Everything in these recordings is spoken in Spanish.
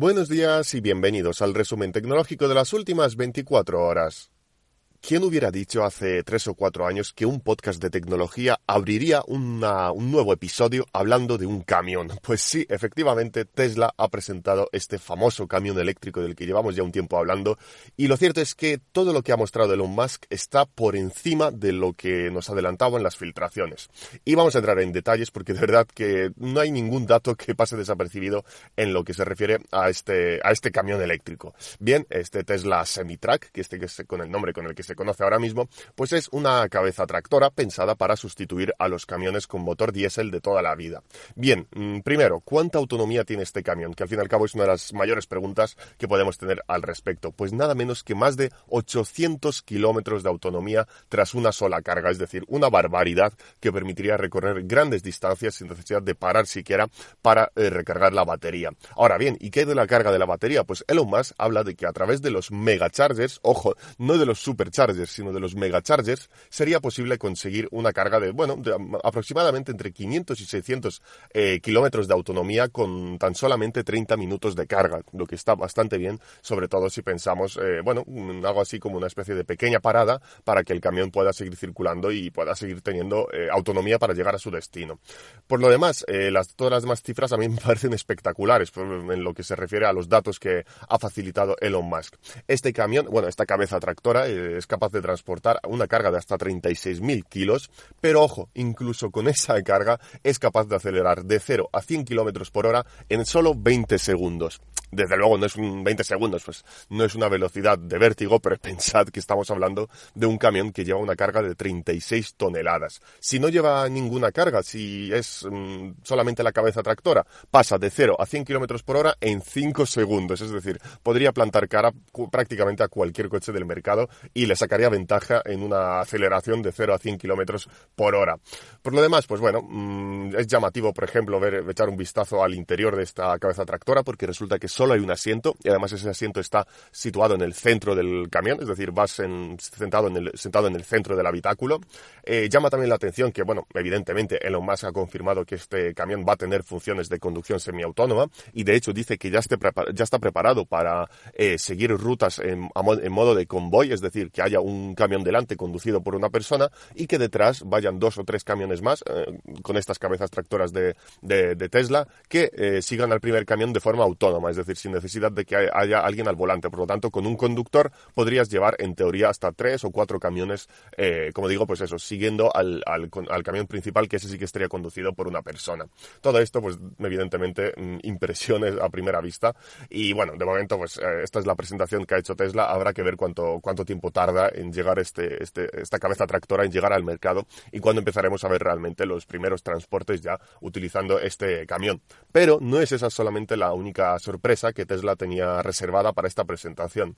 Buenos días y bienvenidos al resumen tecnológico de las últimas 24 horas. ¿Quién hubiera dicho hace tres o cuatro años que un podcast de tecnología abriría un nuevo episodio hablando de un camión? Pues sí, efectivamente, Tesla ha presentado este famoso camión eléctrico del que llevamos ya un tiempo hablando y lo cierto es que todo lo que ha mostrado Elon Musk está por encima de lo que nos adelantaba en las filtraciones. Y vamos a entrar en detalles porque de verdad que no hay ningún dato que pase desapercibido en lo que se refiere a este, este camión eléctrico. Bien, este Tesla Semi-Truck, que este que es con el nombre con el que se conoce ahora mismo, pues es una cabeza tractora pensada para sustituir a los camiones con motor diésel de toda la vida. Bien, mm, primero, ¿cuánta autonomía tiene este camión? Que al fin y al cabo es una de las mayores preguntas que podemos tener al respecto. Pues nada menos que más de 800 kilómetros de autonomía tras una sola carga, es decir, una barbaridad que permitiría recorrer grandes distancias sin necesidad de parar siquiera para eh, recargar la batería. Ahora bien, ¿y qué de la carga de la batería? Pues Elon Musk habla de que a través de los megachargers, ojo, no de los superchargers, sino de los megachargers, sería posible conseguir una carga de, bueno, de aproximadamente entre 500 y 600 eh, kilómetros de autonomía con tan solamente 30 minutos de carga, lo que está bastante bien, sobre todo si pensamos, eh, bueno, algo así como una especie de pequeña parada para que el camión pueda seguir circulando y pueda seguir teniendo eh, autonomía para llegar a su destino. Por lo demás, las, todas las demás cifras a mí me parecen espectaculares en lo que se refiere a los datos que ha facilitado Elon Musk. Este camión, bueno, esta cabeza tractora es capaz de transportar una carga de hasta 36.000 kilos, pero ojo, incluso con esa carga es capaz de acelerar de 0 a 100 kilómetros por hora en solo 20 segundos. Desde luego no es un 20 segundos, pues no es una velocidad de vértigo, pero pensad que estamos hablando de un camión que lleva una carga de 36 toneladas. Si no lleva ninguna carga, si es mm, solamente la cabeza tractora, pasa de 0 a 100 kilómetros por hora en 5 segundos. Es decir, podría plantar cara prácticamente a cualquier coche del mercado y le sacaría ventaja en una aceleración de 0 a 100 kilómetros por hora. Por lo demás, pues bueno, mm, es llamativo, por ejemplo, ver, echar un vistazo al interior de esta cabeza tractora porque resulta que solo hay un asiento y además ese asiento está situado en el centro del camión, es decir, vas sentado, en el, sentado en el centro del habitáculo. Eh, llama también la atención que, bueno, evidentemente Elon Musk ha confirmado que este camión va a tener funciones de conducción semiautónoma y de hecho dice que ya, ya está preparado para eh, seguir rutas en, modo de convoy, es decir, que haya un camión delante conducido por una persona y que detrás vayan dos o tres camiones más eh, con estas cabezas tractoras de, de, Tesla que sigan al primer camión de forma autónoma, es decir, sin necesidad de que haya alguien al volante. Por lo tanto, con un conductor podrías llevar en teoría hasta tres o cuatro camiones, eh, como digo, pues eso, siguiendo al, camión principal, que ese sí que estaría conducido por una persona. Todo esto, pues evidentemente, mm, impresiones a primera vista. Y bueno, de momento, pues eh, esta es la presentación que ha hecho Tesla. Habrá que ver cuánto, cuánto tiempo tarda en llegar este, este, esta cabeza tractora, en llegar al mercado y cuándo empezaremos a ver realmente los primeros transportes ya utilizando este camión. Pero no es esa solamente la única sorpresa que Tesla tenía reservada para esta presentación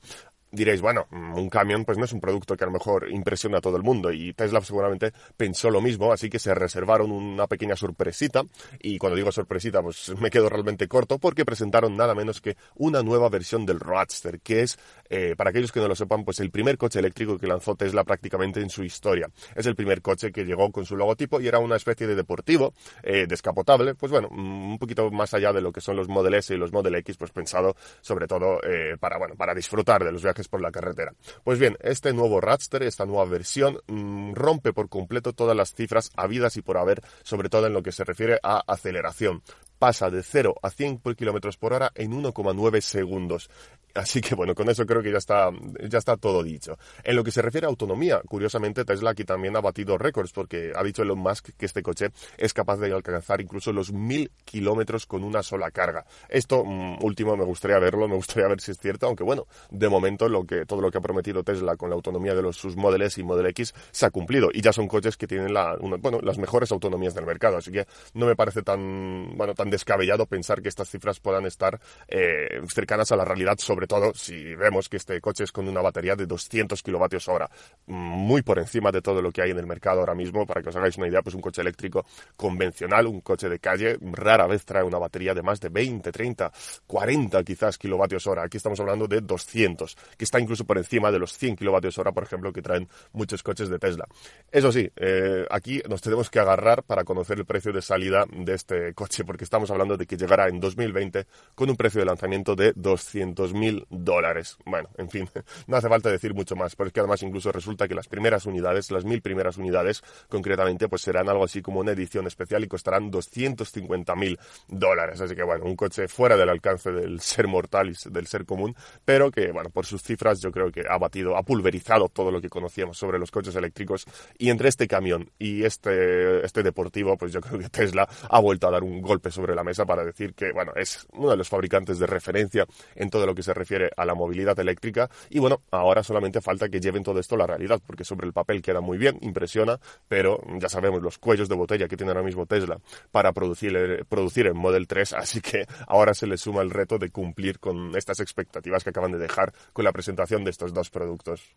diréis, bueno, un camión pues no es un producto que a lo mejor impresiona a todo el mundo y Tesla seguramente pensó lo mismo, así que se reservaron una pequeña sorpresita y cuando digo sorpresita pues me quedo realmente corto porque presentaron nada menos que una nueva versión del Roadster, que es, eh, para aquellos que no lo sepan, pues el primer coche eléctrico que lanzó Tesla prácticamente en su historia. Es el primer coche que llegó con su logotipo y era una especie de deportivo, eh, descapotable, pues bueno, un poquito más allá de lo que son los Model S y los Model X, pues pensado sobre todo eh, para, bueno, para disfrutar de los viajes por la carretera. Pues bien, este nuevo Radster, esta nueva versión, mm, rompe por completo todas las cifras habidas y por haber, sobre todo en lo que se refiere a aceleración pasa de 0 a 100 kilómetros por hora en 1,9 segundos. Así que bueno, con eso creo que ya está, ya está todo dicho. En lo que se refiere a autonomía, curiosamente Tesla aquí también ha batido récords porque ha dicho Elon Musk que este coche es capaz de alcanzar incluso los 1000 kilómetros con una sola carga. Esto mm, último me gustaría verlo, me gustaría ver si es cierto, aunque bueno, de momento lo que, todo lo que ha prometido Tesla con la autonomía de los, sus Model y Model X se ha cumplido y ya son coches que tienen la, bueno, las mejores autonomías del mercado, así que no me parece tan, bueno, tan descabellado pensar que estas cifras puedan estar eh, cercanas a la realidad sobre sobre todo si vemos que este coche es con una batería de 200 kilovatios hora, muy por encima de todo lo que hay en el mercado ahora mismo. Para que os hagáis una idea, pues un coche eléctrico convencional, un coche de calle, rara vez trae una batería de más de 20, 30, 40 quizás kilovatios hora. Aquí estamos hablando de 200, que está incluso por encima de los 100 kilovatios hora, por ejemplo, que traen muchos coches de Tesla. Eso sí, eh, aquí nos tenemos que agarrar para conocer el precio de salida de este coche, porque estamos hablando de que llegará en 2020 con un precio de lanzamiento de 200.000 dólares. Bueno, en fin, no hace falta decir mucho más, pero es que además incluso resulta que las primeras unidades, las mil primeras unidades concretamente, pues serán algo así como una edición especial y costarán 250.000 dólares. Así que bueno, un coche fuera del alcance del ser mortal y del ser común, pero que bueno, por sus cifras yo creo que ha batido, ha pulverizado todo lo que conocíamos sobre los coches eléctricos y entre este camión y este, este deportivo, pues yo creo que Tesla ha vuelto a dar un golpe sobre la mesa para decir que, bueno, es uno de los fabricantes de referencia en todo lo que se refiere a la movilidad eléctrica y bueno, ahora solamente falta que lleven todo esto a la realidad, porque sobre el papel queda muy bien, impresiona, pero ya sabemos los cuellos de botella que tiene ahora mismo Tesla para producir, producir el Model 3, así que ahora se le suma el reto de cumplir con estas expectativas que acaban de dejar con la presentación de estos dos productos.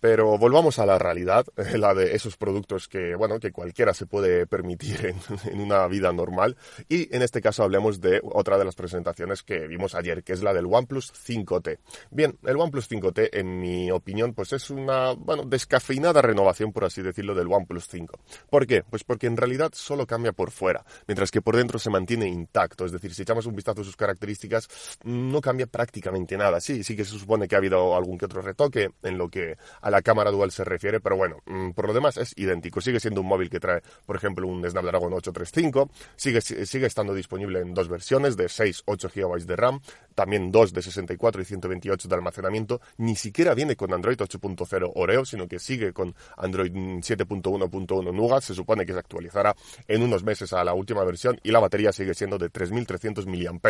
Pero volvamos a la realidad, la de esos productos que, bueno, que cualquiera se puede permitir en, una vida normal. Y en este caso hablemos de otra de las presentaciones que vimos ayer, que es la del OnePlus 5T. Bien, el OnePlus 5T, en mi opinión, pues es una, bueno, descafeinada renovación, por así decirlo, del OnePlus 5. ¿Por qué? Pues porque en realidad solo cambia por fuera, mientras que por dentro se mantiene intacto. Es decir, si echamos un vistazo a sus características, no cambia prácticamente nada. Sí, sí que se supone que ha habido algún que otro retoque en lo que la cámara dual se refiere, pero bueno, mm, por lo demás es idéntico. Sigue siendo un móvil que trae, por ejemplo, un Snapdragon 835, sigue, sigue estando disponible en dos versiones de 6, 8 GB de RAM, también dos de 64 y 128 de almacenamiento, ni siquiera viene con Android 8.0 Oreo, sino que sigue con Android 7.1.1 Nougat, se supone que se actualizará en unos meses a la última versión y la batería sigue siendo de 3.300 mAh.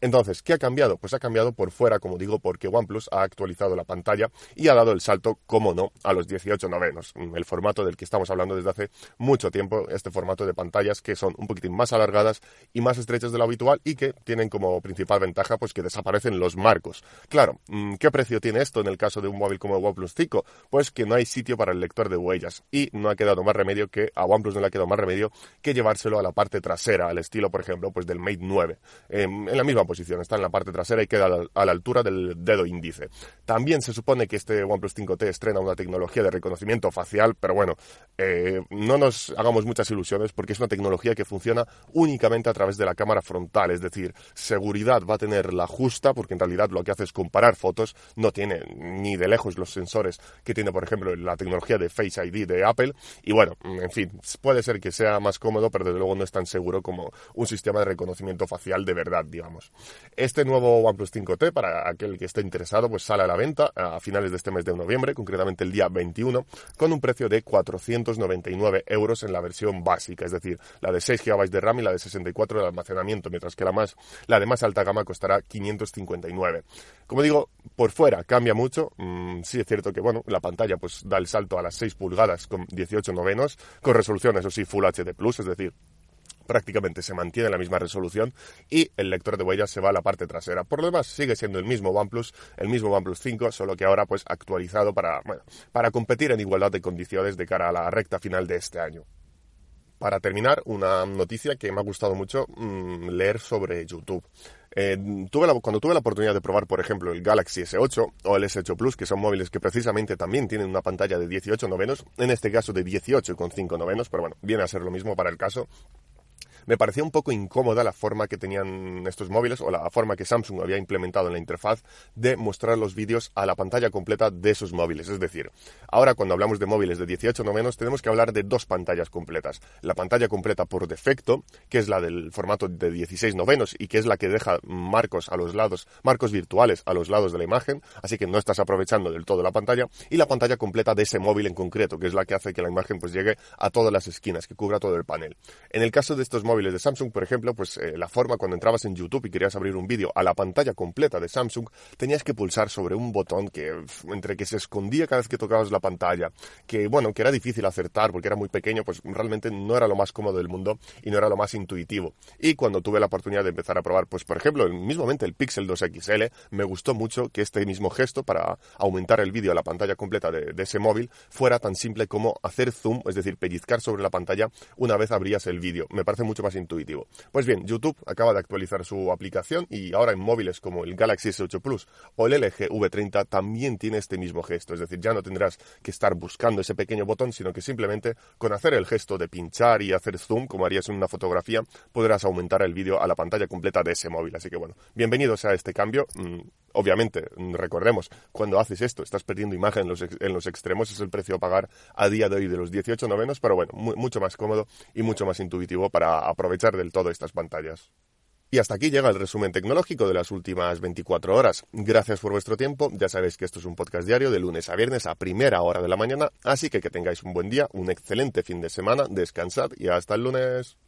Entonces, ¿qué ha cambiado? Pues ha cambiado por fuera, como digo, porque OnePlus ha actualizado la pantalla y ha dado el salto, como no, a los 18 novenos, el formato del que estamos hablando desde hace mucho tiempo, este formato de pantallas que son un poquitín más alargadas y más estrechas de lo habitual y que tienen como principal ventaja pues que desaparecen los marcos. Claro, mm, ¿qué precio tiene esto en el caso de un móvil como el OnePlus 5? Pues que no hay sitio para el lector de huellas y no ha quedado más remedio que a OnePlus no le ha quedado más remedio que llevárselo a la parte trasera, al estilo, por ejemplo, pues del Mate 9. Em, en la misma posición, está en la parte trasera y queda a la, altura del dedo índice. También se supone que este OnePlus 5T estrena una tecnología de reconocimiento facial, pero bueno, eh, no nos hagamos muchas ilusiones porque es una tecnología que funciona únicamente a través de la cámara frontal, es decir, seguridad va a tener la justa, porque en realidad lo que hace es comparar fotos, no tiene ni de lejos los sensores que tiene, por ejemplo, la tecnología de Face ID de Apple, y bueno, en fin, puede ser que sea más cómodo, pero desde luego no es tan seguro como un sistema de reconocimiento facial de verdad, digamos. Este nuevo OnePlus 5T, para aquel que esté interesado, pues sale a la venta a finales de este mes de noviembre, concretamente el día 21, con un precio de 499 euros en la versión básica, es decir, la de 6 GB de RAM y la de 64 de almacenamiento, mientras que la, más, la de más alta gama costará 559. Como digo, por fuera cambia mucho. Mm, sí es cierto que, bueno, la pantalla pues da el salto a las 6 pulgadas con 18 novenos, con resolución, eso sí, Full HD+, es decir, prácticamente se mantiene la misma resolución y el lector de huellas se va a la parte trasera. Por lo demás, sigue siendo el mismo OnePlus, el mismo OnePlus 5, solo que ahora pues actualizado para, para competir en igualdad de condiciones de cara a la recta final de este año. Para terminar, una noticia que me ha gustado mucho mm, leer sobre YouTube. Eh, tuve cuando tuve la oportunidad de probar, por ejemplo, el Galaxy S8 o el S8 Plus, que son móviles que precisamente también tienen una pantalla de 18 novenos, en este caso de 18,5 novenos, pero bueno, viene a ser lo mismo para el caso me parecía un poco incómoda la forma que tenían estos móviles o la forma que Samsung había implementado en la interfaz de mostrar los vídeos a la pantalla completa de esos móviles. Es decir, ahora cuando hablamos de móviles de 18 no menos, tenemos que hablar de dos pantallas completas. La pantalla completa por defecto, que es la del formato de 16 novenos y que es la que deja marcos a los lados, marcos virtuales a los lados de la imagen, así que no estás aprovechando del todo la pantalla, y la pantalla completa de ese móvil en concreto, que es la que hace que la imagen pues llegue a todas las esquinas, que cubra todo el panel. En el caso de estos móviles de Samsung, por ejemplo, pues eh, la forma cuando entrabas en YouTube y querías abrir un vídeo a la pantalla completa de Samsung, tenías que pulsar sobre un botón que entre que se escondía cada vez que tocabas la pantalla, que bueno, que era difícil acertar porque era muy pequeño, pues realmente no era lo más cómodo del mundo y no era lo más intuitivo. Y cuando tuve la oportunidad de empezar a probar, pues por ejemplo, mismamente el Pixel 2 XL, me gustó mucho que este mismo gesto para aumentar el vídeo a la pantalla completa de ese móvil fuera tan simple como hacer zoom, es decir, pellizcar sobre la pantalla una vez abrías el vídeo. Me parece mucho más intuitivo. Pues bien, YouTube acaba de actualizar su aplicación y ahora en móviles como el Galaxy S8 Plus o el LG V30 también tiene este mismo gesto, es decir, ya no tendrás que estar buscando ese pequeño botón, sino que simplemente con hacer el gesto de pinchar y hacer zoom, como harías en una fotografía, podrás aumentar el vídeo a la pantalla completa de ese móvil. Así que bueno, bienvenidos a este cambio. Obviamente, mm, recordemos, cuando haces esto, estás perdiendo imagen en los, en los extremos, es el precio a pagar a día de hoy de los 18 novenos, pero bueno, mucho más cómodo y mucho más intuitivo para aprovechar del todo estas pantallas. Y hasta aquí llega el resumen tecnológico de las últimas 24 horas. Gracias por vuestro tiempo. Ya sabéis que esto es un podcast diario de lunes a viernes a primera hora de la mañana, así que que tengáis un buen día, un excelente fin de semana, descansad y hasta el lunes.